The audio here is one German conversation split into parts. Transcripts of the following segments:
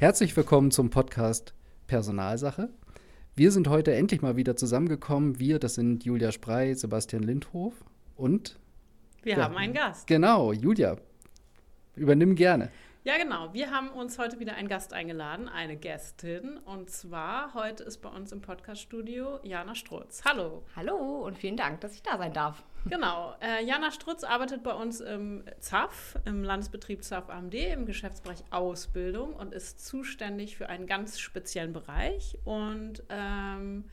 Herzlich willkommen zum Podcast Personalsache. Wir sind heute endlich mal wieder zusammengekommen. Wir, das sind Julia Sprey, Sebastian Lindhof und wir ja, haben einen Gast. Genau, Julia. Übernimm gerne. Ja, genau. Wir haben uns heute wieder einen Gast eingeladen, eine Gästin. Und zwar heute ist bei uns im Podcaststudio Jana Strutz. Hallo. Hallo und vielen Dank, dass ich da sein darf. Genau. Äh, Jana Strutz arbeitet bei uns im ZAF, im Landesbetrieb ZAF AMD, im Geschäftsbereich Ausbildung und ist zuständig für einen ganz speziellen Bereich. Und ähm,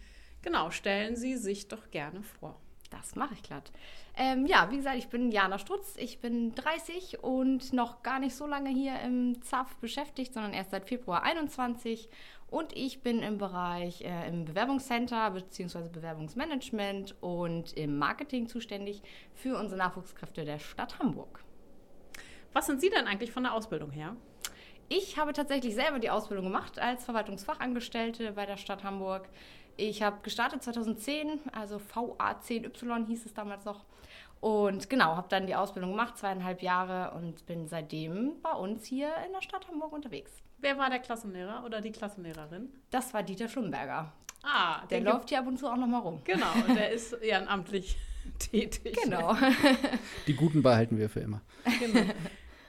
genau, stellen Sie sich doch gerne vor. Das mache ich glatt. Ähm, ja, wie gesagt, ich bin Jana Strutz, ich bin 30 und noch gar nicht so lange hier im ZAF beschäftigt, sondern erst seit Februar 21. Und ich bin im Bereich äh, im Bewerbungscenter bzw. Bewerbungsmanagement und im Marketing zuständig für unsere Nachwuchskräfte der Stadt Hamburg. Was sind Sie denn eigentlich von der Ausbildung her? Ich habe tatsächlich selber die Ausbildung gemacht als Verwaltungsfachangestellte bei der Stadt Hamburg. Ich habe gestartet 2010, also VA10Y hieß es damals noch. Und genau, habe dann die Ausbildung gemacht, zweieinhalb Jahre und bin seitdem bei uns hier in der Stadt Hamburg unterwegs. Wer war der Klassenlehrer oder die Klassenlehrerin? Das war Dieter Schlumberger. Ah, der läuft hier ab und zu auch noch mal rum. Genau, der ist ehrenamtlich tätig. Genau. Die Guten behalten wir für immer. Genau.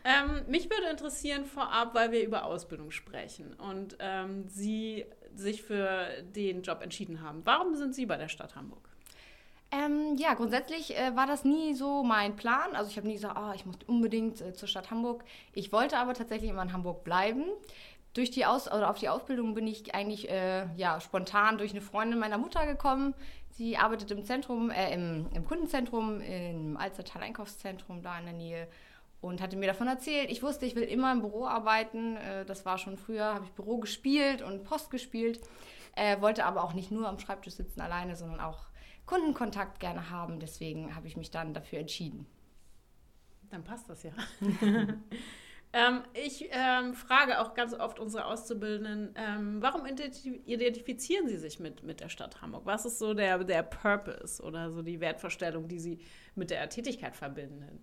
Ähm, mich würde interessieren vorab, weil wir über Ausbildung sprechen und ähm, Sie sich für den Job entschieden haben. Warum sind Sie bei der Stadt Hamburg? Ähm, ja, grundsätzlich äh, war das nie so mein Plan. Also ich habe nie gesagt, oh, ich muss unbedingt äh, zur Stadt Hamburg. Ich wollte aber tatsächlich immer in Hamburg bleiben. Durch die Aus oder auf die Ausbildung bin ich eigentlich äh, ja, spontan durch eine Freundin meiner Mutter gekommen. Sie arbeitet im Zentrum, äh, im, im Kundenzentrum, im Alstertal Einkaufszentrum da in der Nähe und hatte mir davon erzählt. Ich wusste, ich will immer im Büro arbeiten. Äh, das war schon früher, habe ich Büro gespielt und Post gespielt. Äh, wollte aber auch nicht nur am Schreibtisch sitzen alleine, sondern auch Kundenkontakt gerne haben. Deswegen habe ich mich dann dafür entschieden. Dann passt das ja. ähm, ich ähm, frage auch ganz oft unsere Auszubildenden, ähm, warum identifizieren sie sich mit, mit der Stadt Hamburg? Was ist so der, der Purpose oder so die Wertvorstellung, die sie mit der Tätigkeit verbinden?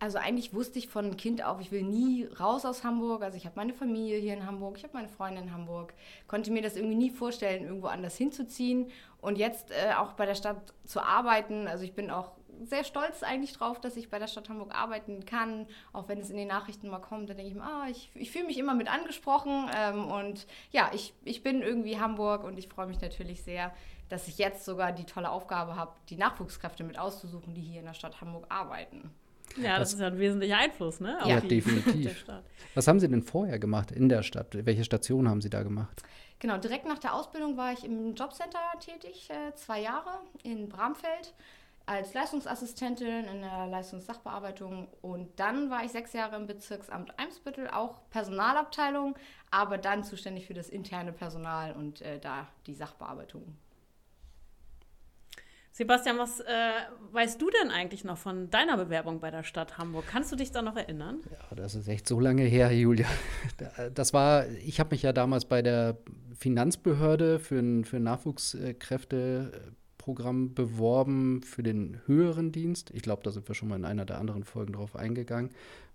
Also eigentlich wusste ich von Kind auf, ich will nie raus aus Hamburg. Also ich habe meine Familie hier in Hamburg, ich habe meine Freunde in Hamburg, konnte mir das irgendwie nie vorstellen, irgendwo anders hinzuziehen. Und jetzt äh, auch bei der Stadt zu arbeiten, also ich bin auch sehr stolz eigentlich drauf, dass ich bei der Stadt Hamburg arbeiten kann. Auch wenn es in den Nachrichten mal kommt, dann denke ich mir, ah, ich, ich fühle mich immer mit angesprochen. Ähm, und ja, ich, ich bin irgendwie Hamburg und ich freue mich natürlich sehr, dass ich jetzt sogar die tolle Aufgabe habe, die Nachwuchskräfte mit auszusuchen, die hier in der Stadt Hamburg arbeiten. Ja, das, das ist ja ein wesentlicher Einfluss, ne? ja, definitiv. Was haben Sie denn vorher gemacht in der Stadt? Welche Station haben Sie da gemacht? Genau, direkt nach der Ausbildung war ich im Jobcenter tätig, äh, zwei Jahre in Bramfeld als Leistungsassistentin in der Leistungssachbearbeitung und dann war ich sechs Jahre im Bezirksamt Eimsbüttel, auch Personalabteilung, aber dann zuständig für das interne Personal und äh, da die Sachbearbeitung Sebastian, was äh, weißt du denn eigentlich noch von deiner Bewerbung bei der Stadt Hamburg? Kannst du dich da noch erinnern? Ja, das ist echt so lange her, Julia. Das war, ich habe mich ja damals bei der Finanzbehörde für ein, für Nachwuchskräfteprogramm beworben für den höheren Dienst. Ich glaube, da sind wir schon mal in einer der anderen Folgen drauf eingegangen,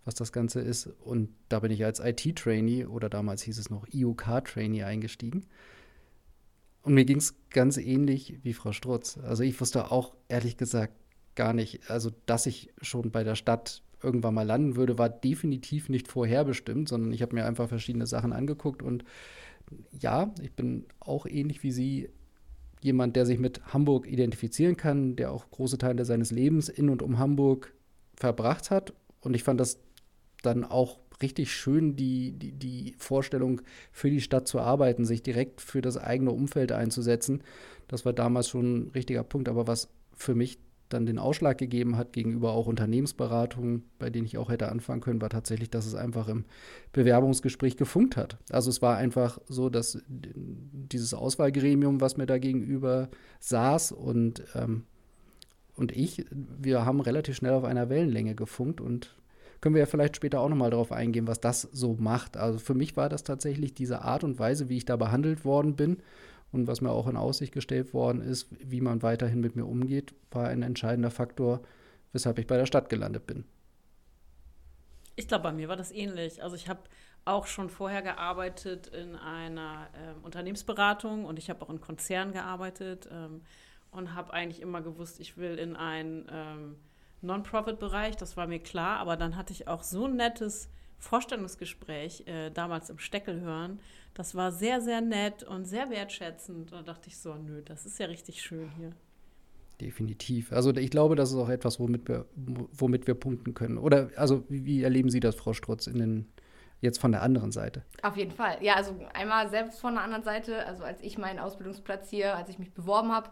was das Ganze ist. Und da bin ich als IT-Trainee oder damals hieß es noch IOK-Trainee eingestiegen. Und mir ging es ganz ähnlich wie Frau Strutz. Also ich wusste auch ehrlich gesagt gar nicht, also dass ich schon bei der Stadt irgendwann mal landen würde, war definitiv nicht vorherbestimmt, sondern ich habe mir einfach verschiedene Sachen angeguckt und ja, ich bin auch ähnlich wie Sie jemand, der sich mit Hamburg identifizieren kann, der auch große Teile seines Lebens in und um Hamburg verbracht hat und ich fand das dann auch richtig schön, die, die, die Vorstellung, für die Stadt zu arbeiten, sich direkt für das eigene Umfeld einzusetzen. Das war damals schon ein richtiger Punkt. Aber was für mich dann den Ausschlag gegeben hat gegenüber auch Unternehmensberatungen, bei denen ich auch hätte anfangen können, war tatsächlich, dass es einfach im Bewerbungsgespräch gefunkt hat. Also es war einfach so, dass dieses Auswahlgremium, was mir da gegenüber saß und, ähm, und ich, wir haben relativ schnell auf einer Wellenlänge gefunkt und können wir ja vielleicht später auch nochmal darauf eingehen, was das so macht. Also für mich war das tatsächlich diese Art und Weise, wie ich da behandelt worden bin und was mir auch in Aussicht gestellt worden ist, wie man weiterhin mit mir umgeht, war ein entscheidender Faktor, weshalb ich bei der Stadt gelandet bin. Ich glaube, bei mir war das ähnlich. Also ich habe auch schon vorher gearbeitet in einer äh, Unternehmensberatung und ich habe auch in Konzernen gearbeitet ähm, und habe eigentlich immer gewusst, ich will in einen ähm, Non-Profit-Bereich, das war mir klar, aber dann hatte ich auch so ein nettes Vorstellungsgespräch äh, damals im Steckelhören. Das war sehr, sehr nett und sehr wertschätzend. Da dachte ich so, nö, das ist ja richtig schön hier. Definitiv. Also ich glaube, das ist auch etwas, womit wir, womit wir punkten können. Oder also wie, wie erleben Sie das, Frau Strutz, in den jetzt von der anderen Seite? Auf jeden Fall. Ja, also einmal selbst von der anderen Seite, also als ich meinen Ausbildungsplatz hier, als ich mich beworben habe,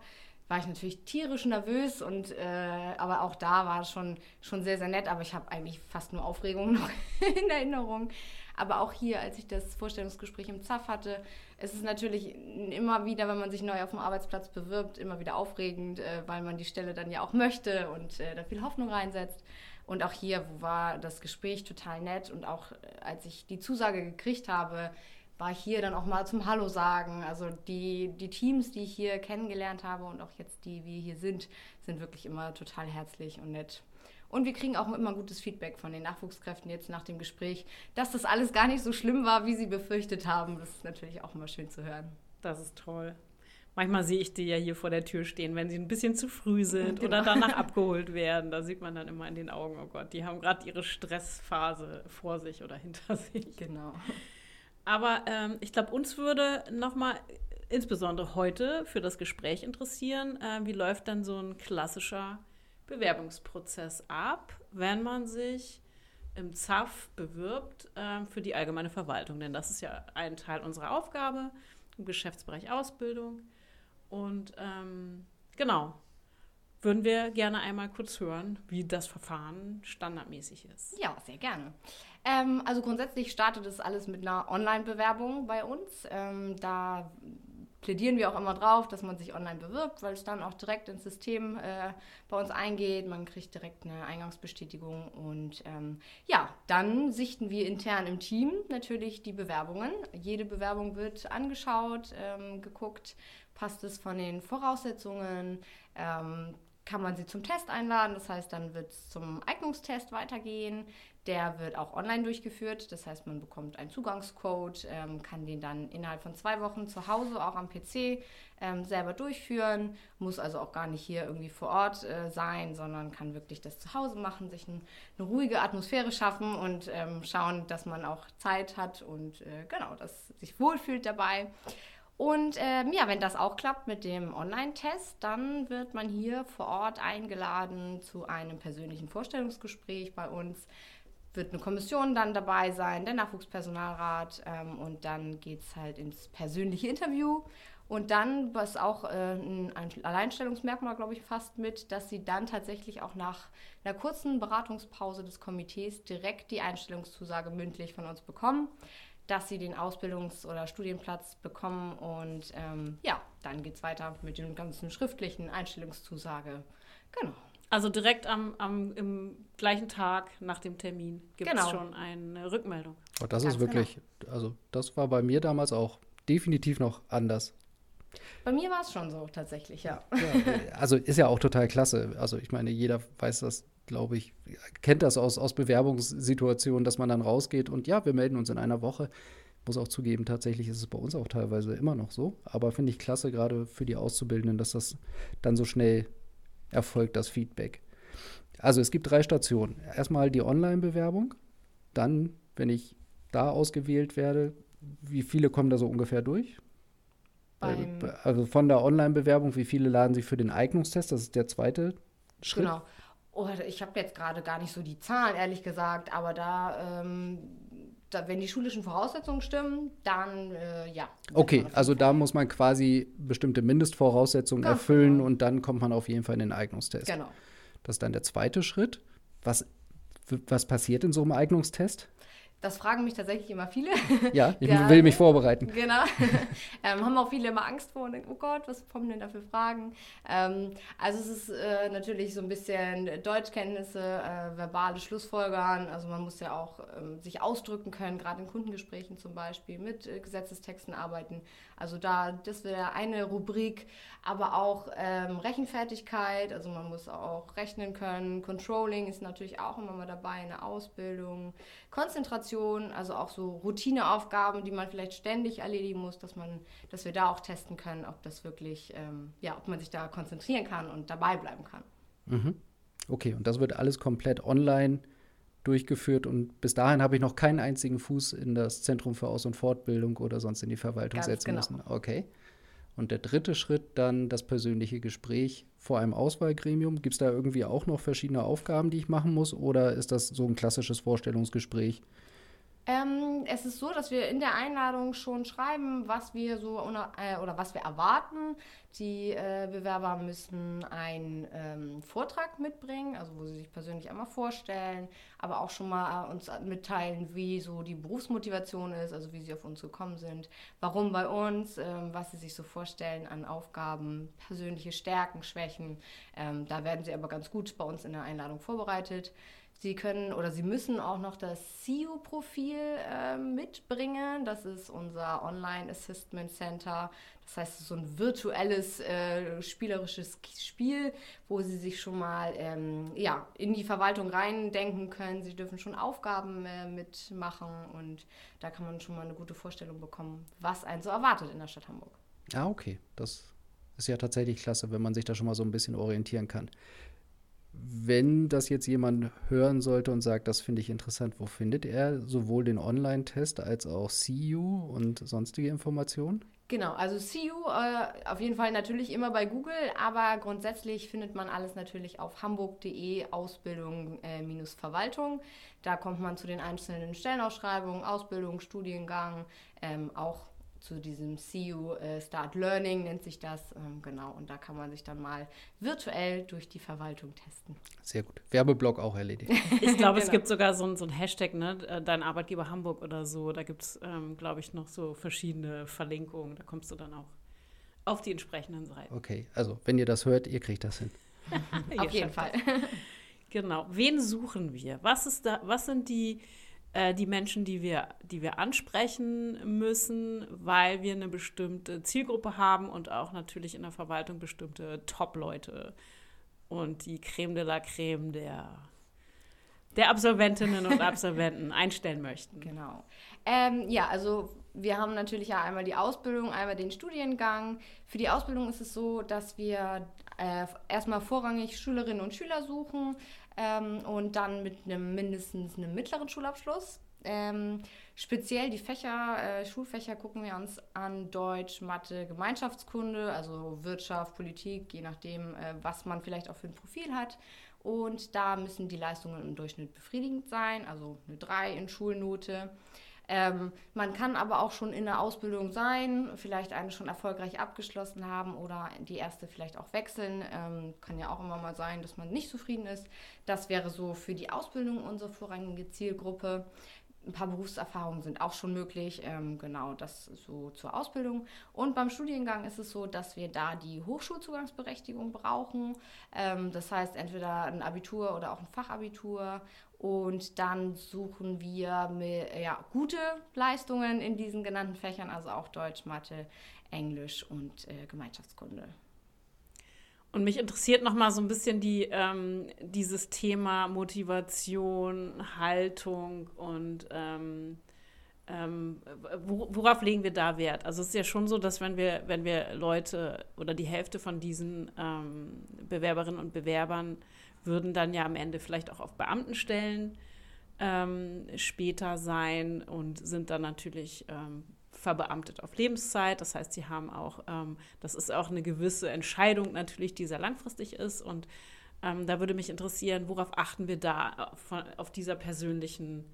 war ich natürlich tierisch nervös und äh, aber auch da war es schon, schon sehr, sehr nett, aber ich habe eigentlich fast nur Aufregung noch in Erinnerung. Aber auch hier, als ich das Vorstellungsgespräch im ZAF hatte, es ist natürlich immer wieder, wenn man sich neu auf dem Arbeitsplatz bewirbt, immer wieder aufregend, äh, weil man die Stelle dann ja auch möchte und äh, da viel Hoffnung reinsetzt. Und auch hier war das Gespräch total nett und auch äh, als ich die Zusage gekriegt habe, war ich hier dann auch mal zum Hallo sagen. Also die, die Teams, die ich hier kennengelernt habe und auch jetzt die, wir hier sind, sind wirklich immer total herzlich und nett. Und wir kriegen auch immer gutes Feedback von den Nachwuchskräften jetzt nach dem Gespräch, dass das alles gar nicht so schlimm war, wie sie befürchtet haben. Das ist natürlich auch immer schön zu hören. Das ist toll. Manchmal sehe ich die ja hier vor der Tür stehen, wenn sie ein bisschen zu früh sind genau. oder danach abgeholt werden. Da sieht man dann immer in den Augen, oh Gott, die haben gerade ihre Stressphase vor sich oder hinter sich. Genau. Aber ähm, ich glaube, uns würde nochmal insbesondere heute für das Gespräch interessieren, äh, wie läuft dann so ein klassischer Bewerbungsprozess ab, wenn man sich im ZAF bewirbt äh, für die allgemeine Verwaltung. Denn das ist ja ein Teil unserer Aufgabe im Geschäftsbereich Ausbildung. Und ähm, genau, würden wir gerne einmal kurz hören, wie das Verfahren standardmäßig ist. Ja, sehr gerne. Ähm, also grundsätzlich startet das alles mit einer Online-Bewerbung bei uns. Ähm, da plädieren wir auch immer drauf, dass man sich online bewirbt, weil es dann auch direkt ins System äh, bei uns eingeht. Man kriegt direkt eine Eingangsbestätigung und ähm, ja, dann sichten wir intern im Team natürlich die Bewerbungen. Jede Bewerbung wird angeschaut, ähm, geguckt, passt es von den Voraussetzungen, ähm, kann man sie zum Test einladen. Das heißt, dann wird es zum Eignungstest weitergehen. Der wird auch online durchgeführt. Das heißt, man bekommt einen Zugangscode, ähm, kann den dann innerhalb von zwei Wochen zu Hause auch am PC ähm, selber durchführen. Muss also auch gar nicht hier irgendwie vor Ort äh, sein, sondern kann wirklich das zu Hause machen, sich ein, eine ruhige Atmosphäre schaffen und ähm, schauen, dass man auch Zeit hat und äh, genau, dass sich wohlfühlt dabei. Und ähm, ja, wenn das auch klappt mit dem Online-Test, dann wird man hier vor Ort eingeladen zu einem persönlichen Vorstellungsgespräch bei uns wird eine Kommission dann dabei sein, der Nachwuchspersonalrat ähm, und dann geht es halt ins persönliche Interview. Und dann, was auch äh, ein Alleinstellungsmerkmal, glaube ich, fast mit, dass sie dann tatsächlich auch nach einer kurzen Beratungspause des Komitees direkt die Einstellungszusage mündlich von uns bekommen, dass sie den Ausbildungs- oder Studienplatz bekommen. Und ähm, ja, dann geht es weiter mit dem ganzen schriftlichen Einstellungszusage. Genau. Also direkt am, am, im gleichen Tag nach dem Termin gibt es genau. schon eine Rückmeldung. Oh, das Ganz ist wirklich, genau. also das war bei mir damals auch definitiv noch anders. Bei mir war es schon so tatsächlich, ja. ja. Also ist ja auch total klasse. Also ich meine, jeder weiß das, glaube ich, kennt das aus, aus Bewerbungssituationen, dass man dann rausgeht und ja, wir melden uns in einer Woche. Muss auch zugeben, tatsächlich ist es bei uns auch teilweise immer noch so. Aber finde ich klasse, gerade für die Auszubildenden, dass das dann so schnell erfolgt das Feedback. Also es gibt drei Stationen. Erstmal die Online-Bewerbung, dann, wenn ich da ausgewählt werde, wie viele kommen da so ungefähr durch? Beim also von der Online-Bewerbung, wie viele laden sich für den Eignungstest? Das ist der zweite Schritt. Genau. Oh, ich habe jetzt gerade gar nicht so die Zahlen, ehrlich gesagt, aber da ähm, da, wenn die schulischen Voraussetzungen stimmen, dann äh, ja. Okay, also da muss man quasi bestimmte Mindestvoraussetzungen Ganz erfüllen genau. und dann kommt man auf jeden Fall in den Eignungstest. Genau. Das ist dann der zweite Schritt. Was, was passiert in so einem Eignungstest? Das fragen mich tatsächlich immer viele. Ja, ich ja, will mich vorbereiten. Genau. ähm, haben auch viele immer Angst vor und denken, oh Gott, was kommen denn da für Fragen? Ähm, also es ist äh, natürlich so ein bisschen Deutschkenntnisse, äh, verbale Schlussfolgern. Also man muss ja auch ähm, sich ausdrücken können, gerade in Kundengesprächen zum Beispiel, mit äh, Gesetzestexten arbeiten. Also da, das wäre eine Rubrik, aber auch ähm, Rechenfertigkeit, also man muss auch rechnen können. Controlling ist natürlich auch immer mal dabei, eine Ausbildung. Konzentration also auch so Routineaufgaben, die man vielleicht ständig erledigen muss, dass man, dass wir da auch testen können, ob das wirklich, ähm, ja, ob man sich da konzentrieren kann und dabei bleiben kann. Mhm. Okay, und das wird alles komplett online durchgeführt und bis dahin habe ich noch keinen einzigen Fuß in das Zentrum für Aus- und Fortbildung oder sonst in die Verwaltung Ganz setzen genau. müssen. Okay. Und der dritte Schritt dann das persönliche Gespräch vor einem Auswahlgremium. Gibt es da irgendwie auch noch verschiedene Aufgaben, die ich machen muss oder ist das so ein klassisches Vorstellungsgespräch? Ähm, es ist so, dass wir in der Einladung schon schreiben, was wir so äh, oder was wir erwarten. Die äh, Bewerber müssen einen ähm, Vortrag mitbringen, also wo sie sich persönlich einmal vorstellen, aber auch schon mal äh, uns mitteilen, wie so die Berufsmotivation ist, also wie sie auf uns gekommen sind, warum bei uns, ähm, was sie sich so vorstellen an Aufgaben, persönliche Stärken, Schwächen. Ähm, da werden sie aber ganz gut bei uns in der Einladung vorbereitet. Sie können oder Sie müssen auch noch das CIO-Profil äh, mitbringen. Das ist unser Online Assessment Center. Das heißt, es ist so ein virtuelles, äh, spielerisches Spiel, wo Sie sich schon mal ähm, ja, in die Verwaltung reindenken können. Sie dürfen schon Aufgaben äh, mitmachen und da kann man schon mal eine gute Vorstellung bekommen, was einen so erwartet in der Stadt Hamburg. Ah, okay. Das ist ja tatsächlich klasse, wenn man sich da schon mal so ein bisschen orientieren kann. Wenn das jetzt jemand hören sollte und sagt, das finde ich interessant, wo findet er sowohl den Online-Test als auch CU und sonstige Informationen? Genau, also CU äh, auf jeden Fall natürlich immer bei Google, aber grundsätzlich findet man alles natürlich auf hamburg.de Ausbildung äh. Da kommt man zu den einzelnen Stellenausschreibungen, Ausbildung, Studiengang, ähm, auch zu diesem CU äh, Start Learning nennt sich das, ähm, genau. Und da kann man sich dann mal virtuell durch die Verwaltung testen. Sehr gut. Werbeblock auch erledigt. Ich glaube, es Genau. gibt sogar so ein, so ein Hashtag, ne? äh, Dein Arbeitgeber Hamburg oder so. Da gibt es, ähm, glaube ich, noch so verschiedene Verlinkungen. Da kommst du dann auch auf die entsprechenden Seiten. Okay, also wenn ihr das hört, ihr kriegt das hin. Auf jeden Fall. das. Genau. Wen suchen wir? Was ist da, was sind die, äh, die Menschen, die wir, die wir ansprechen müssen, weil wir eine bestimmte Zielgruppe haben und auch natürlich in der Verwaltung bestimmte Top-Leute und die Creme de la Creme der, der Absolventinnen und Absolventen einstellen möchten. Genau. Ähm, ja, also wir haben natürlich ja einmal die Ausbildung, einmal den Studiengang. Für die Ausbildung ist es so, dass wir äh, erstmal vorrangig Schülerinnen und Schüler suchen ähm, und dann mit einem mindestens einem mittleren Schulabschluss. Ähm, speziell die Fächer, äh, Schulfächer gucken wir uns an Deutsch, Mathe, Gemeinschaftskunde, also Wirtschaft, Politik, je nachdem, äh, was man vielleicht auch für ein Profil hat. Und da müssen die Leistungen im Durchschnitt befriedigend sein, also eine 3 in Schulnote. Ähm, man kann aber auch schon in der Ausbildung sein, vielleicht eine schon erfolgreich abgeschlossen haben oder die erste vielleicht auch wechseln. Ähm, kann ja auch immer mal sein, dass man nicht zufrieden ist. Das wäre so für die Ausbildung unsere vorrangige Zielgruppe. Ein paar Berufserfahrungen sind auch schon möglich. Ähm, genau, das so zur Ausbildung. Und beim Studiengang ist es so, dass wir da die Hochschulzugangsberechtigung brauchen. Ähm, das heißt, entweder ein Abitur oder auch ein Fachabitur. Und dann suchen wir mit, ja, gute Leistungen in diesen genannten Fächern, also auch Deutsch, Mathe, Englisch und äh, Gemeinschaftskunde. Und mich interessiert noch mal so ein bisschen die, ähm, dieses Thema Motivation, Haltung und ähm, ähm, wo- worauf legen wir da Wert? Also es ist ja schon so, dass wenn wir, wenn wir Leute oder die Hälfte von diesen ähm, Bewerberinnen und Bewerbern würden dann ja am Ende vielleicht auch auf Beamtenstellen ähm, später sein und sind dann natürlich ähm, verbeamtet auf Lebenszeit. Das heißt, sie haben auch, ähm, das ist auch eine gewisse Entscheidung natürlich, die sehr langfristig ist. Und ähm, da würde mich interessieren, worauf achten wir da auf, auf dieser persönlichen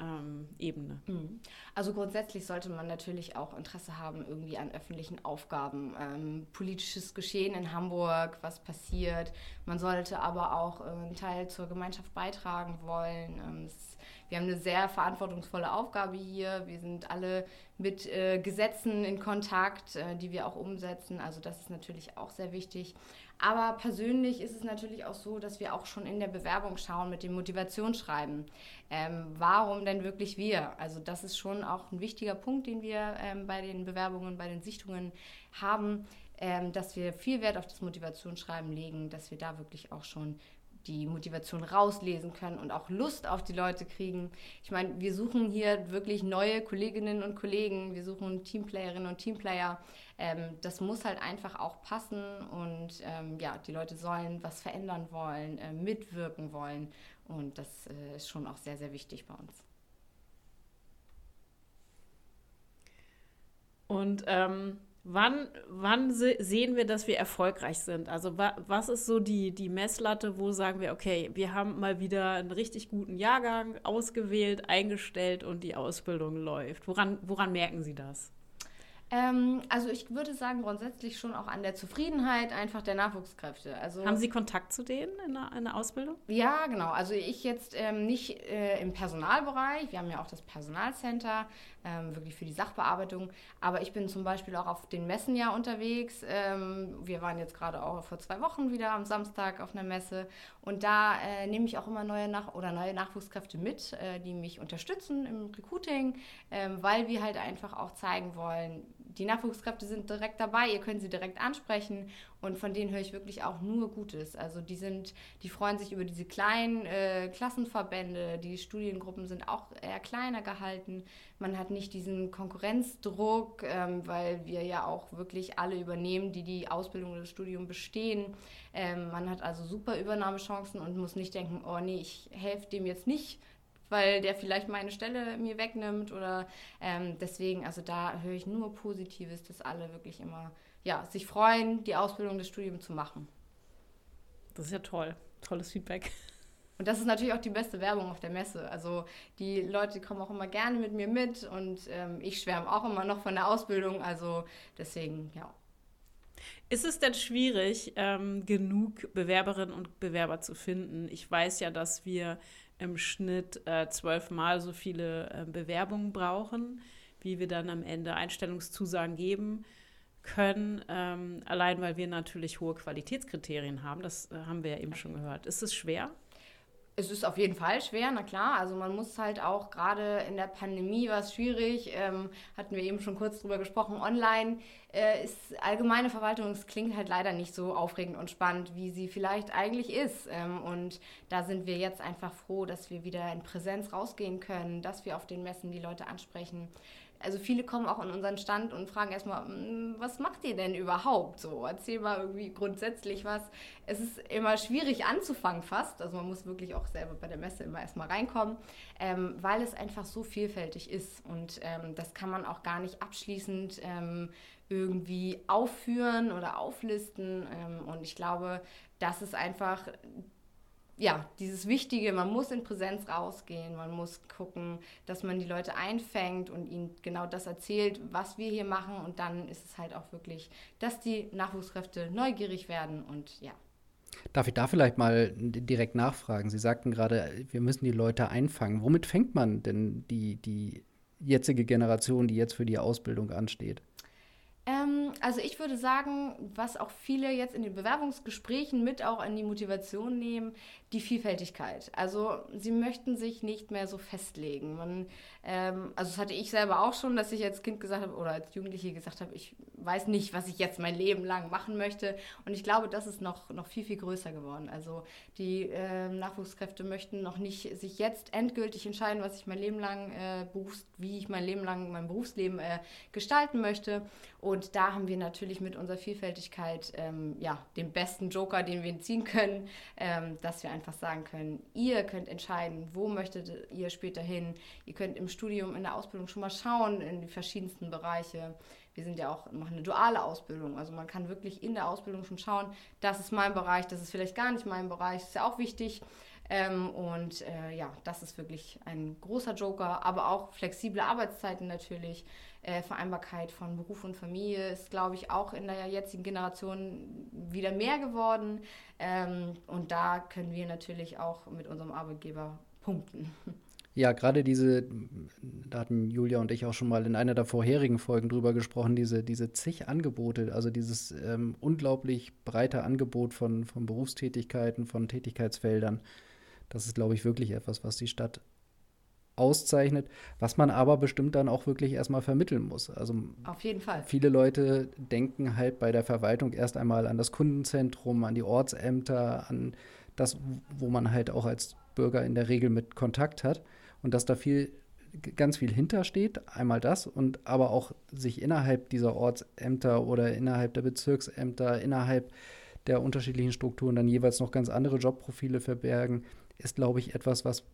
ähm, Ebene? Mhm. Also grundsätzlich sollte man natürlich auch Interesse haben irgendwie an öffentlichen Aufgaben, ähm, politisches Geschehen in Hamburg, was passiert. Man sollte aber auch äh, einen Teil zur Gemeinschaft beitragen wollen. Ähm, es, wir haben eine sehr verantwortungsvolle Aufgabe hier. Wir sind alle mit äh, Gesetzen in Kontakt, äh, die wir auch umsetzen. Also das ist natürlich auch sehr wichtig. Aber persönlich ist es natürlich auch so, dass wir auch schon in der Bewerbung schauen mit dem Motivationsschreiben. Ähm, warum denn wirklich wir? Also das ist schon auch ein wichtiger Punkt, den wir ähm, bei den Bewerbungen, bei den Sichtungen haben, ähm, dass wir viel Wert auf das Motivationsschreiben legen, dass wir da wirklich auch schon die Motivation rauslesen können und auch Lust auf die Leute kriegen. Ich meine, wir suchen hier wirklich neue Kolleginnen und Kollegen, wir suchen Teamplayerinnen und Teamplayer. Ähm, das muss halt einfach auch passen und ähm, ja, die Leute sollen was verändern wollen, äh, mitwirken wollen und das äh, ist schon auch sehr, sehr wichtig bei uns. Und ähm, wann, wann se sehen wir, dass wir erfolgreich sind? Also wa was ist so die, die Messlatte, wo sagen wir, okay, wir haben mal wieder einen richtig guten Jahrgang ausgewählt, eingestellt und die Ausbildung läuft? Woran, woran merken Sie das? Ähm, also ich würde sagen, grundsätzlich schon auch an der Zufriedenheit einfach der Nachwuchskräfte. Also, Haben Sie Kontakt zu denen in der, in der Ausbildung? Ja, genau. Also ich jetzt ähm, nicht äh, im Personalbereich. Wir haben ja auch das Personalcenter, ähm, wirklich für die Sachbearbeitung. Aber ich bin zum Beispiel auch auf den Messen ja unterwegs. Ähm, wir waren jetzt gerade auch vor zwei Wochen wieder am Samstag auf einer Messe. Und da äh, nehme ich auch immer neue, Nach oder neue Nachwuchskräfte mit, äh, die mich unterstützen im Recruiting, ähm, weil wir halt einfach auch zeigen wollen, die Nachwuchskräfte sind direkt dabei, ihr könnt sie direkt ansprechen und von denen höre ich wirklich auch nur Gutes. Also die sind, die freuen sich über diese kleinen äh, Klassenverbände, die Studiengruppen sind auch eher kleiner gehalten. Man hat nicht diesen Konkurrenzdruck, ähm, weil wir ja auch wirklich alle übernehmen, die die Ausbildung oder das Studium bestehen. Ähm, man hat also super Übernahmechancen und muss nicht denken, oh nee, ich helfe dem jetzt nicht weil der vielleicht meine Stelle mir wegnimmt oder ähm, deswegen, also da höre ich nur Positives, dass alle wirklich immer ja, sich freuen, die Ausbildung des Studiums zu machen. Das ist ja toll, tolles Feedback. Und das ist natürlich auch die beste Werbung auf der Messe. Also die Leute kommen auch immer gerne mit mir mit und ähm, ich schwärme auch immer noch von der Ausbildung. Also deswegen, ja. Ist es denn schwierig, ähm, genug Bewerberinnen und Bewerber zu finden? Ich weiß ja, dass wir im Schnitt äh, zwölfmal so viele äh, Bewerbungen brauchen, wie wir dann am Ende Einstellungszusagen geben können, ähm, allein weil wir natürlich hohe Qualitätskriterien haben. Das äh, haben wir ja eben schon gehört. Ist es schwer? Es ist auf jeden Fall schwer, na klar. Also man muss halt auch gerade in der Pandemie war es schwierig, ähm, hatten wir eben schon kurz drüber gesprochen, online äh, ist allgemeine Verwaltung, es klingt halt leider nicht so aufregend und spannend, wie sie vielleicht eigentlich ist. Ähm, und da sind wir jetzt einfach froh, dass wir wieder in Präsenz rausgehen können, dass wir auf den Messen die Leute ansprechen also viele kommen auch an unseren Stand und fragen erstmal, hm, was macht ihr denn überhaupt so? Erzähl mal irgendwie grundsätzlich was. Es ist immer schwierig anzufangen fast, also man muss wirklich auch selber bei der Messe immer erstmal reinkommen, ähm, weil es einfach so vielfältig ist und ähm, das kann man auch gar nicht abschließend ähm, irgendwie aufführen oder auflisten ähm, und ich glaube, das ist einfach ja, dieses Wichtige, man muss in Präsenz rausgehen, man muss gucken, dass man die Leute einfängt und ihnen genau das erzählt, was wir hier machen. Und dann ist es halt auch wirklich, dass die Nachwuchskräfte neugierig werden und ja. Darf ich da vielleicht mal direkt nachfragen? Sie sagten gerade, wir müssen die Leute einfangen. Womit fängt man denn die, die jetzige Generation, die jetzt für die Ausbildung ansteht? Ähm, also ich würde sagen, was auch viele jetzt in den Bewerbungsgesprächen mit auch in die Motivation nehmen, die Vielfältigkeit. Also sie möchten sich nicht mehr so festlegen. Man, ähm, also das hatte ich selber auch schon, dass ich als Kind gesagt habe oder als Jugendliche gesagt habe, ich weiß nicht, was ich jetzt mein Leben lang machen möchte. Und ich glaube, das ist noch, noch viel, viel größer geworden. Also die äh, Nachwuchskräfte möchten noch nicht sich jetzt endgültig entscheiden, was ich mein Leben lang äh, berufs wie ich mein Leben lang mein Berufsleben äh, gestalten möchte. Und da haben wir natürlich mit unserer Vielfältigkeit ähm, ja, den besten Joker, den wir ziehen können, ähm, dass wir einfach sagen können, ihr könnt entscheiden, wo möchtet ihr später hin. Ihr könnt im Studium, in der Ausbildung schon mal schauen in die verschiedensten Bereiche. Wir sind ja auch, machen eine duale Ausbildung. Also man kann wirklich in der Ausbildung schon schauen, das ist mein Bereich, das ist vielleicht gar nicht mein Bereich. Das ist ja auch wichtig. Ähm, und äh, ja, das ist wirklich ein großer Joker, aber auch flexible Arbeitszeiten natürlich. Äh, Vereinbarkeit von Beruf und Familie ist, glaube ich, auch in der jetzigen Generation wieder mehr geworden. Ähm, und da können wir natürlich auch mit unserem Arbeitgeber punkten. Ja, gerade diese, da hatten Julia und ich auch schon mal in einer der vorherigen Folgen drüber gesprochen, diese, diese zig Angebote, also dieses ähm, unglaublich breite Angebot von, von Berufstätigkeiten, von Tätigkeitsfeldern. Das ist, glaube ich, wirklich etwas, was die Stadt auszeichnet, was man aber bestimmt dann auch wirklich erstmal vermitteln muss. Also auf jeden Fall. Viele Leute denken halt bei der Verwaltung erst einmal an das Kundenzentrum, an die Ortsämter, an das, wo man halt auch als Bürger in der Regel mit Kontakt hat und dass da viel ganz viel hintersteht, einmal das und aber auch sich innerhalb dieser Ortsämter oder innerhalb der Bezirksämter, innerhalb der unterschiedlichen Strukturen dann jeweils noch ganz andere Jobprofile verbergen, ist, glaube ich, etwas, was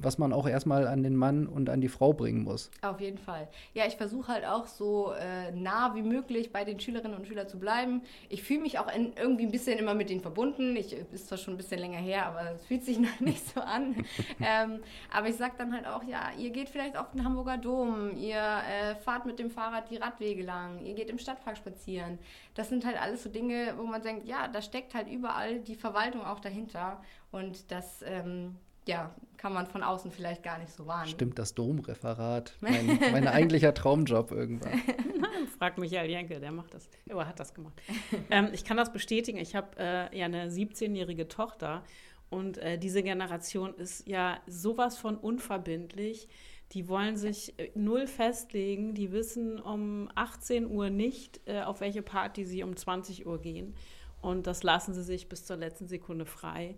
was man auch erstmal an den Mann und an die Frau bringen muss. Auf jeden Fall. Ja, ich versuche halt auch so äh, nah wie möglich bei den Schülerinnen und Schülern zu bleiben. Ich fühle mich auch in, irgendwie ein bisschen immer mit denen verbunden. Ich ist zwar schon ein bisschen länger her, aber es fühlt sich noch nicht so an. ähm, aber ich sage dann halt auch, ja, ihr geht vielleicht auf den Hamburger Dom, ihr äh, fahrt mit dem Fahrrad die Radwege lang, ihr geht im Stadtpark spazieren. Das sind halt alles so Dinge, wo man denkt, ja, da steckt halt überall die Verwaltung auch dahinter. Und das ähm, ja, kann man von außen vielleicht gar nicht so wahrnehmen. Stimmt, das Domreferat. Mein, mein eigentlicher Traumjob irgendwann. Frag Michael Jenke, der macht das. Er hat das gemacht. ähm, ich kann das bestätigen. Ich habe äh, ja eine 17-jährige Tochter und äh, diese Generation ist ja sowas von unverbindlich. Die wollen sich äh, null festlegen. Die wissen um 18 Uhr nicht, äh, auf welche Party sie um 20 Uhr gehen. Und das lassen sie sich bis zur letzten Sekunde frei.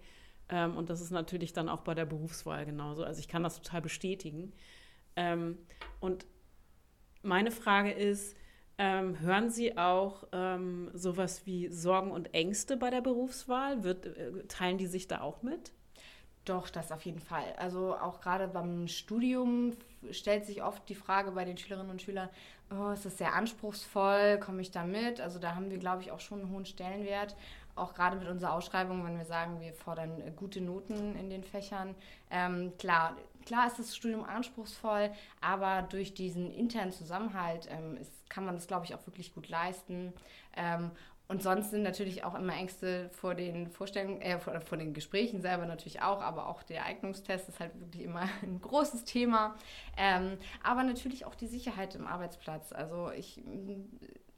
Ähm, und das ist natürlich dann auch bei der Berufswahl genauso. Also ich kann das total bestätigen. Ähm, und meine Frage ist, ähm, hören Sie auch ähm, sowas wie Sorgen und Ängste bei der Berufswahl? Wird, äh, teilen die sich da auch mit? Doch, das auf jeden Fall. Also auch gerade beim Studium stellt sich oft die Frage bei den Schülerinnen und Schülern, oh, ist das sehr anspruchsvoll, komme ich da mit? Also da haben wir, glaube ich, auch schon einen hohen Stellenwert auch gerade mit unserer Ausschreibung, wenn wir sagen, wir fordern äh, gute Noten in den Fächern. Ähm, klar, klar ist das Studium anspruchsvoll, aber durch diesen internen Zusammenhalt ähm, ist, kann man das, glaube ich, auch wirklich gut leisten. Ähm, und sonst sind natürlich auch immer Ängste vor den Vorstellungen, äh, vor, vor, den Gesprächen selber natürlich auch, aber auch der Eignungstest ist halt wirklich immer ein großes Thema. Ähm, aber natürlich auch die Sicherheit im Arbeitsplatz. Also ich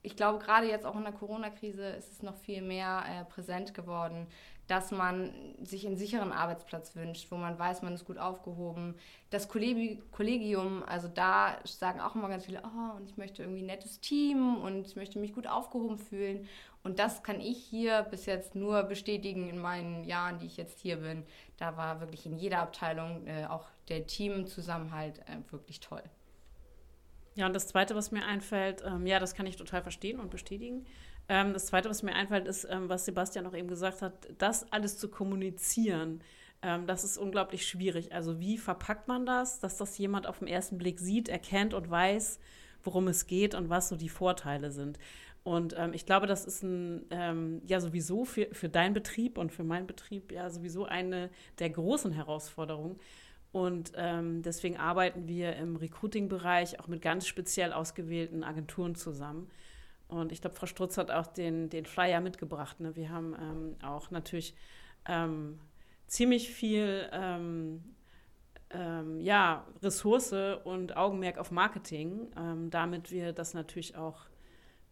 ich glaube, gerade jetzt auch in der Corona-Krise ist es noch viel mehr äh, präsent geworden, dass man sich einen sicheren Arbeitsplatz wünscht, wo man weiß, man ist gut aufgehoben. Das Kollegium, also da sagen auch immer ganz viele, oh, und ich möchte irgendwie ein nettes Team und ich möchte mich gut aufgehoben fühlen. Und das kann ich hier bis jetzt nur bestätigen in meinen Jahren, die ich jetzt hier bin. Da war wirklich in jeder Abteilung äh, auch der Teamzusammenhalt äh, wirklich toll. Ja, und das Zweite, was mir einfällt, ähm, ja, das kann ich total verstehen und bestätigen. Ähm, das Zweite, was mir einfällt, ist, ähm, was Sebastian auch eben gesagt hat, das alles zu kommunizieren. Ähm, das ist unglaublich schwierig. Also wie verpackt man das, dass das jemand auf den ersten Blick sieht, erkennt und weiß, worum es geht und was so die Vorteile sind. Und ähm, ich glaube, das ist ein, ähm, ja sowieso für, für deinen Betrieb und für meinen Betrieb ja sowieso eine der großen Herausforderungen, und ähm, deswegen arbeiten wir im Recruiting-Bereich auch mit ganz speziell ausgewählten Agenturen zusammen. Und ich glaube, Frau Strutz hat auch den, den Flyer mitgebracht. Ne? Wir haben ähm, auch natürlich ähm, ziemlich viel ähm, ähm, ja, Ressource und Augenmerk auf Marketing, ähm, damit wir das natürlich auch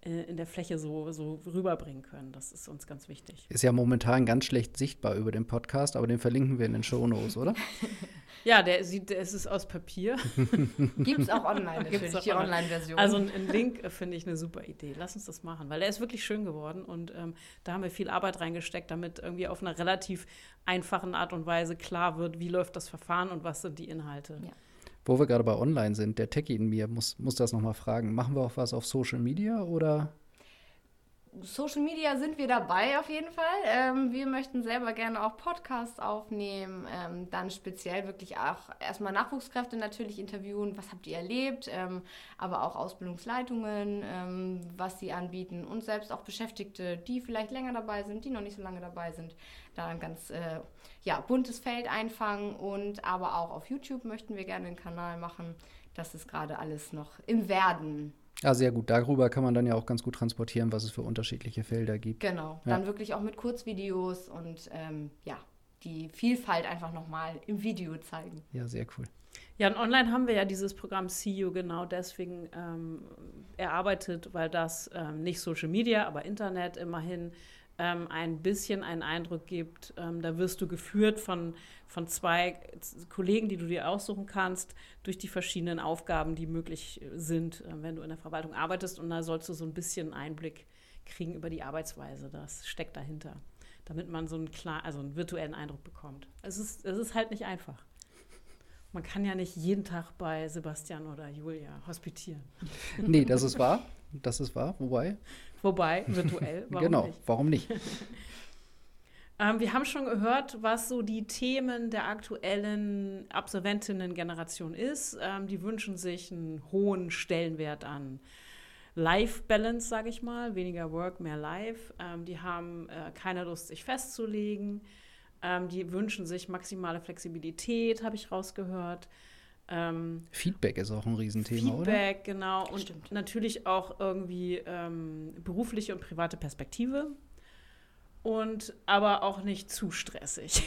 in der Fläche so, so rüberbringen können. Das ist uns ganz wichtig. Ist ja momentan ganz schlecht sichtbar über den Podcast, aber den verlinken wir in den Shownotes, oder? ja, der sieht, der ist aus Papier. Gibt es auch online natürlich, auch die Online-Version. also ein Link äh, finde ich eine super Idee. Lass uns das machen, weil der ist wirklich schön geworden und ähm, da haben wir viel Arbeit reingesteckt, damit irgendwie auf einer relativ einfachen Art und Weise klar wird, wie läuft das Verfahren und was sind die Inhalte. Ja. Wo wir gerade bei Online sind, der Techie in mir muss, muss das nochmal fragen. Machen wir auch was auf Social Media oder? Social Media sind wir dabei auf jeden Fall. Ähm, wir möchten selber gerne auch Podcasts aufnehmen, ähm, dann speziell wirklich auch erstmal Nachwuchskräfte natürlich interviewen, was habt ihr erlebt, ähm, aber auch Ausbildungsleitungen, ähm, was sie anbieten und selbst auch Beschäftigte, die vielleicht länger dabei sind, die noch nicht so lange dabei sind, da ein ganz äh, ja, buntes Feld einfangen und aber auch auf YouTube möchten wir gerne einen Kanal machen. Das ist gerade alles noch im Werden. Ja, sehr gut. Darüber kann man dann ja auch ganz gut transportieren, was es für unterschiedliche Felder gibt. Genau. Ja. Dann wirklich auch mit Kurzvideos und ähm, ja, die Vielfalt einfach nochmal im Video zeigen. Ja, sehr cool. Ja, und online haben wir ja dieses Programm See You genau deswegen ähm, erarbeitet, weil das ähm, nicht Social Media, aber Internet immerhin ähm, ein bisschen einen Eindruck gibt. Ähm, da wirst du geführt von, von zwei Kollegen, die du dir aussuchen kannst, durch die verschiedenen Aufgaben, die möglich sind, äh, wenn du in der Verwaltung arbeitest. Und da sollst du so ein bisschen Einblick kriegen über die Arbeitsweise. Das steckt dahinter. damit man so einen, klar, also einen virtuellen Eindruck bekommt. Es ist, es ist halt nicht einfach. Man kann ja nicht jeden Tag bei Sebastian oder Julia hospitieren. Nee, das ist wahr. Das ist wahr. Wobei? Wobei, virtuell. Warum genau, nicht? warum nicht? ähm, wir haben schon gehört, was so die Themen der aktuellen Absolventinnen-Generation ist. Ähm, die wünschen sich einen hohen Stellenwert an Life-Balance, sage ich mal. Weniger Work, mehr Life. Ähm, die haben äh, keine Lust, sich festzulegen. Ähm, die wünschen sich maximale Flexibilität, habe ich rausgehört. Ähm, Feedback ist auch ein Riesenthema, Feedback, oder? Feedback, genau. Und Stimmt. natürlich auch irgendwie ähm, berufliche und private Perspektive. Und aber auch nicht zu stressig.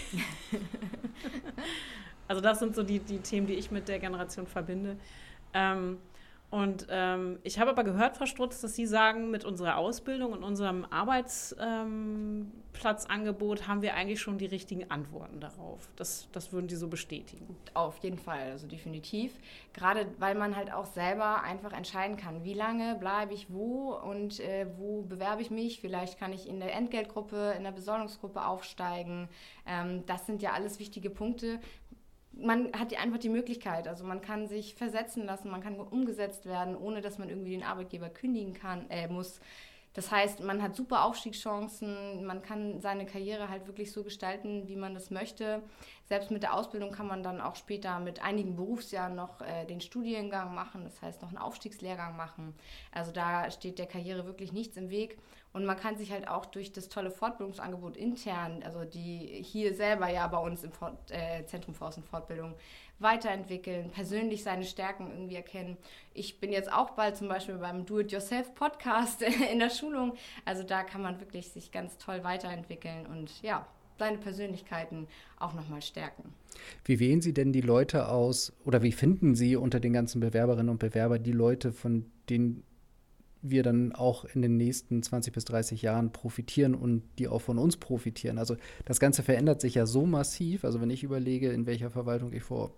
also das sind so die, die Themen, die ich mit der Generation verbinde. Ähm, und ähm, ich habe aber gehört, Frau Strutz, dass Sie sagen, mit unserer Ausbildung und unserem Arbeitsplatzangebot ähm, haben wir eigentlich schon die richtigen Antworten darauf. Das, das würden Sie so bestätigen. Auf jeden Fall, also definitiv. Gerade weil man halt auch selber einfach entscheiden kann, wie lange bleibe ich wo und äh, wo bewerbe ich mich. Vielleicht kann ich in der Entgeltgruppe, in der Besoldungsgruppe aufsteigen. Ähm, das sind ja alles wichtige Punkte, man hat einfach die Möglichkeit, also man kann sich versetzen lassen, man kann umgesetzt werden, ohne dass man irgendwie den Arbeitgeber kündigen kann, äh, muss. Das heißt, man hat super Aufstiegschancen, man kann seine Karriere halt wirklich so gestalten, wie man das möchte. Selbst mit der Ausbildung kann man dann auch später mit einigen Berufsjahren noch äh, den Studiengang machen, das heißt noch einen Aufstiegslehrgang machen. Also da steht der Karriere wirklich nichts im Weg. Und man kann sich halt auch durch das tolle Fortbildungsangebot intern, also die hier selber ja bei uns im Fort, äh, Zentrum für Außenfortbildung, weiterentwickeln, persönlich seine Stärken irgendwie erkennen. Ich bin jetzt auch bald zum Beispiel beim Do-It-Yourself-Podcast in der Schulung. Also da kann man wirklich sich ganz toll weiterentwickeln und ja, seine Persönlichkeiten auch nochmal stärken. Wie wählen Sie denn die Leute aus oder wie finden Sie unter den ganzen Bewerberinnen und Bewerbern die Leute, von denen wir dann auch in den nächsten 20 bis 30 Jahren profitieren und die auch von uns profitieren. Also das Ganze verändert sich ja so massiv. Also wenn ich überlege, in welcher Verwaltung ich vor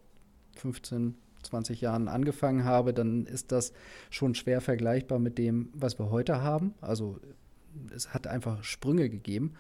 15, 20 Jahren angefangen habe, dann ist das schon schwer vergleichbar mit dem, was wir heute haben. Also es hat einfach Sprünge gegeben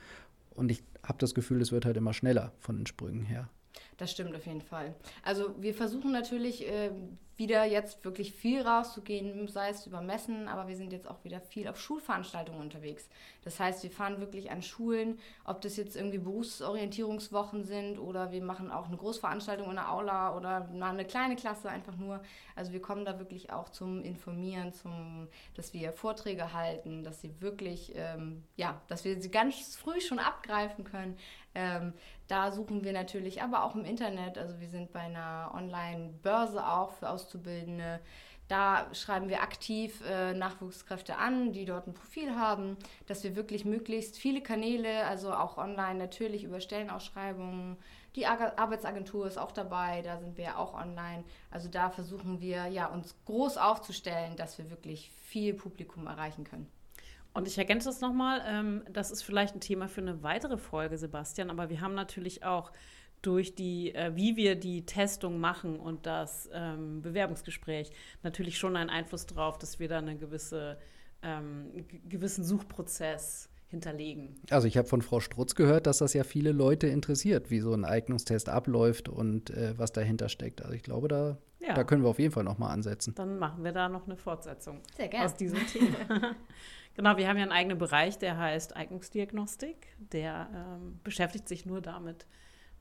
und ich habe das Gefühl, es wird halt immer schneller von den Sprüngen her. Das stimmt auf jeden Fall. Also wir versuchen natürlich äh, wieder jetzt wirklich viel rauszugehen, sei es über Messen, aber wir sind jetzt auch wieder viel auf Schulveranstaltungen unterwegs. Das heißt, wir fahren wirklich an Schulen, ob das jetzt irgendwie Berufsorientierungswochen sind oder wir machen auch eine Großveranstaltung in der Aula oder eine kleine Klasse einfach nur. Also wir kommen da wirklich auch zum Informieren, zum, dass wir Vorträge halten, dass sie wirklich, ähm, ja, dass wir sie ganz früh schon abgreifen können. Ähm, da suchen wir natürlich, aber auch im Internet. Also wir sind bei einer Online-Börse auch für Auszubildende. Da schreiben wir aktiv äh, Nachwuchskräfte an, die dort ein Profil haben, dass wir wirklich möglichst viele Kanäle, also auch online natürlich über Stellenausschreibungen, die Ar Arbeitsagentur ist auch dabei, da sind wir auch online. Also da versuchen wir ja uns groß aufzustellen, dass wir wirklich viel Publikum erreichen können. Und ich ergänze das nochmal, ähm, das ist vielleicht ein Thema für eine weitere Folge, Sebastian, aber wir haben natürlich auch durch die, äh, wie wir die Testung machen und das ähm, Bewerbungsgespräch natürlich schon einen Einfluss darauf, dass wir da einen gewisse, ähm, gewissen Suchprozess hinterlegen. Also ich habe von Frau Strutz gehört, dass das ja viele Leute interessiert, wie so ein Eignungstest abläuft und äh, was dahinter steckt. Also ich glaube, da, ja. da können wir auf jeden Fall nochmal ansetzen. Dann machen wir da noch eine Fortsetzung Sehr gerne. aus diesem Thema. Genau, wir haben ja einen eigenen Bereich, der heißt Eignungsdiagnostik. Der ähm, beschäftigt sich nur damit,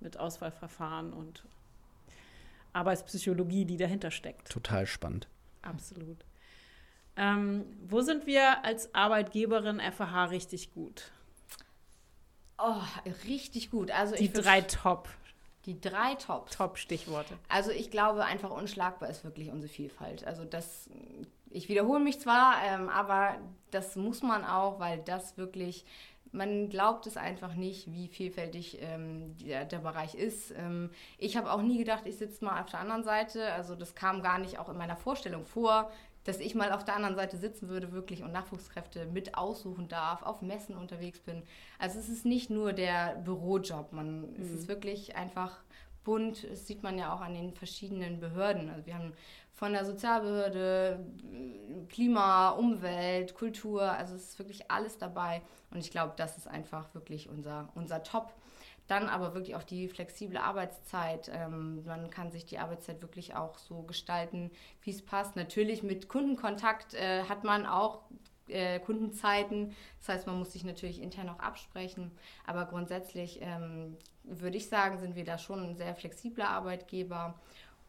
mit Auswahlverfahren und Arbeitspsychologie, die dahinter steckt. Total spannend. Absolut. Ähm, wo sind wir als Arbeitgeberin FH richtig gut? Oh, richtig gut. Also die drei Top. Die drei Top. Top-Stichworte. Also ich glaube, einfach unschlagbar ist wirklich unsere Vielfalt. Also das ich wiederhole mich zwar, ähm, aber das muss man auch, weil das wirklich, man glaubt es einfach nicht, wie vielfältig ähm, der, der, Bereich ist. Ähm, ich habe auch nie gedacht, ich sitze mal auf der anderen Seite. Also das kam gar nicht auch in meiner Vorstellung vor, dass ich mal auf der anderen Seite sitzen würde wirklich und Nachwuchskräfte mit aussuchen darf, auf Messen unterwegs bin. Also es ist nicht nur der Bürojob, man, mhm. es ist wirklich einfach bunt. Das sieht man ja auch an den verschiedenen Behörden. Also wir haben von der Sozialbehörde, Klima, Umwelt, Kultur, also es ist wirklich alles dabei. Und ich glaube, das ist einfach wirklich unser, unser Top. Dann aber wirklich auch die flexible Arbeitszeit. Ähm, man kann sich die Arbeitszeit wirklich auch so gestalten, wie es passt. Natürlich mit Kundenkontakt äh, hat man auch äh, Kundenzeiten. Das heißt, man muss sich natürlich intern auch absprechen. Aber grundsätzlich ähm, würde ich sagen, sind wir da schon ein sehr flexibler Arbeitgeber.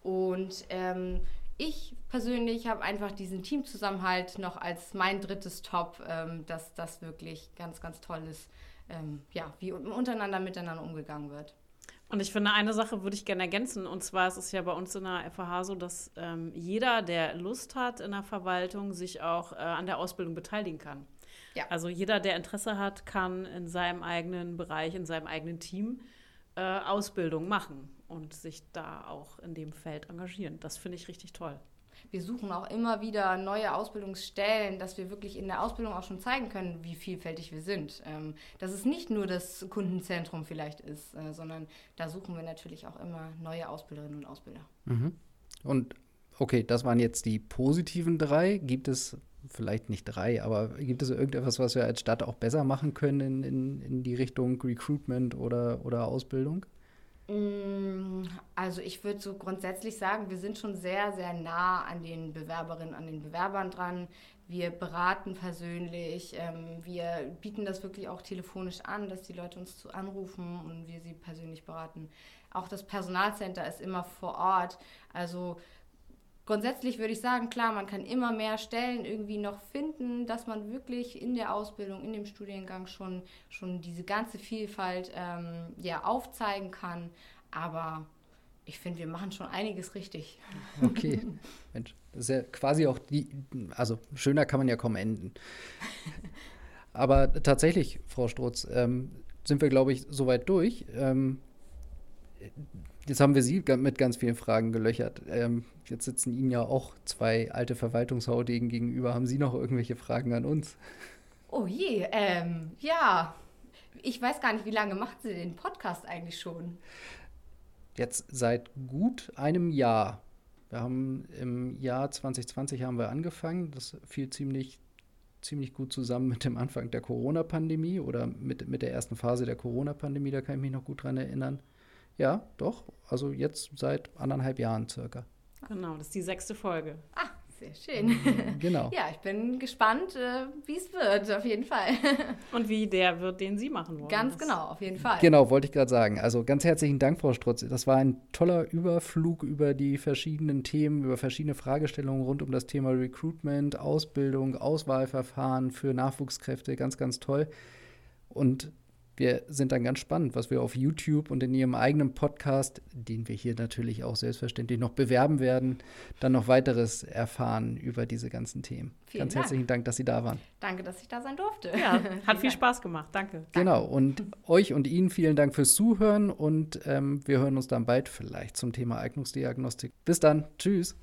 Und ähm, ich persönlich habe einfach diesen Teamzusammenhalt noch als mein drittes Top, ähm, dass das wirklich ganz, ganz toll ist, ähm, ja, wie untereinander miteinander umgegangen wird. Und ich finde, eine Sache würde ich gerne ergänzen. Und zwar ist es ja bei uns in der FH so, dass ähm, jeder, der Lust hat in der Verwaltung, sich auch äh, an der Ausbildung beteiligen kann. Ja. Also jeder, der Interesse hat, kann in seinem eigenen Bereich, in seinem eigenen Team äh, Ausbildung machen und sich da auch in dem Feld engagieren. Das finde ich richtig toll. Wir suchen auch immer wieder neue Ausbildungsstellen, dass wir wirklich in der Ausbildung auch schon zeigen können, wie vielfältig wir sind. Ähm, dass es nicht nur das Kundenzentrum vielleicht ist, äh, sondern da suchen wir natürlich auch immer neue Ausbilderinnen und Ausbilder. Mhm. Und okay, das waren jetzt die positiven drei. Gibt es vielleicht nicht drei, aber gibt es irgendetwas, was wir als Stadt auch besser machen können in, in, in die Richtung Recruitment oder, oder Ausbildung? Mm, also ich würde so grundsätzlich sagen, wir sind schon sehr, sehr nah an den Bewerberinnen, an den Bewerbern dran. Wir beraten persönlich, ähm, wir bieten das wirklich auch telefonisch an, dass die Leute uns zu anrufen und wir sie persönlich beraten. Auch das Personalcenter ist immer vor Ort. Also grundsätzlich würde ich sagen, klar, man kann immer mehr Stellen irgendwie noch finden, dass man wirklich in der Ausbildung, in dem Studiengang schon, schon diese ganze Vielfalt ähm, ja, aufzeigen kann. Aber ich finde, wir machen schon einiges richtig. Okay, Mensch, das ist ja quasi auch die, also schöner kann man ja kaum enden. Aber tatsächlich, Frau Strutz, ähm, sind wir, glaube ich, soweit durch. Ähm, Jetzt haben wir Sie mit ganz vielen Fragen gelöchert. Ähm, jetzt sitzen Ihnen ja auch zwei alte Verwaltungshaudegen gegenüber. Haben Sie noch irgendwelche Fragen an uns? Oh je, ähm, ja. Ich weiß gar nicht, wie lange macht Sie den Podcast eigentlich schon? Jetzt seit gut einem Jahr. Wir haben im Jahr 2020 haben wir angefangen. Das fiel ziemlich, ziemlich gut zusammen mit dem Anfang der Corona-Pandemie oder mit, mit der ersten Phase der Corona-Pandemie. Da kann ich mich noch gut dran erinnern. Ja, doch. Also jetzt seit anderthalb Jahren circa. Genau, das ist die sechste Folge. Ah, sehr schön. Mhm, genau. ja, ich bin gespannt, äh, wie es wird, auf jeden Fall. Und wie der wird, den Sie machen wollen. Ganz genau, auf jeden Fall. Genau, wollte ich gerade sagen. Also ganz herzlichen Dank, Frau Strutz. Das war ein toller Überflug über die verschiedenen Themen, über verschiedene Fragestellungen rund um das Thema Recruitment, Ausbildung, Auswahlverfahren für Nachwuchskräfte. Ganz, ganz toll. Und wir sind dann ganz spannend, was wir auf YouTube und in Ihrem eigenen Podcast, den wir hier natürlich auch selbstverständlich noch bewerben werden, dann noch weiteres erfahren über diese ganzen Themen. Vielen ganz Dank. herzlichen Dank, dass Sie da waren. Danke, dass ich da sein durfte. Ja, hat viel Spaß gemacht. Danke. Genau, und euch und Ihnen vielen Dank fürs Zuhören und ähm, wir hören uns dann bald vielleicht zum Thema Eignungsdiagnostik. Bis dann. Tschüss.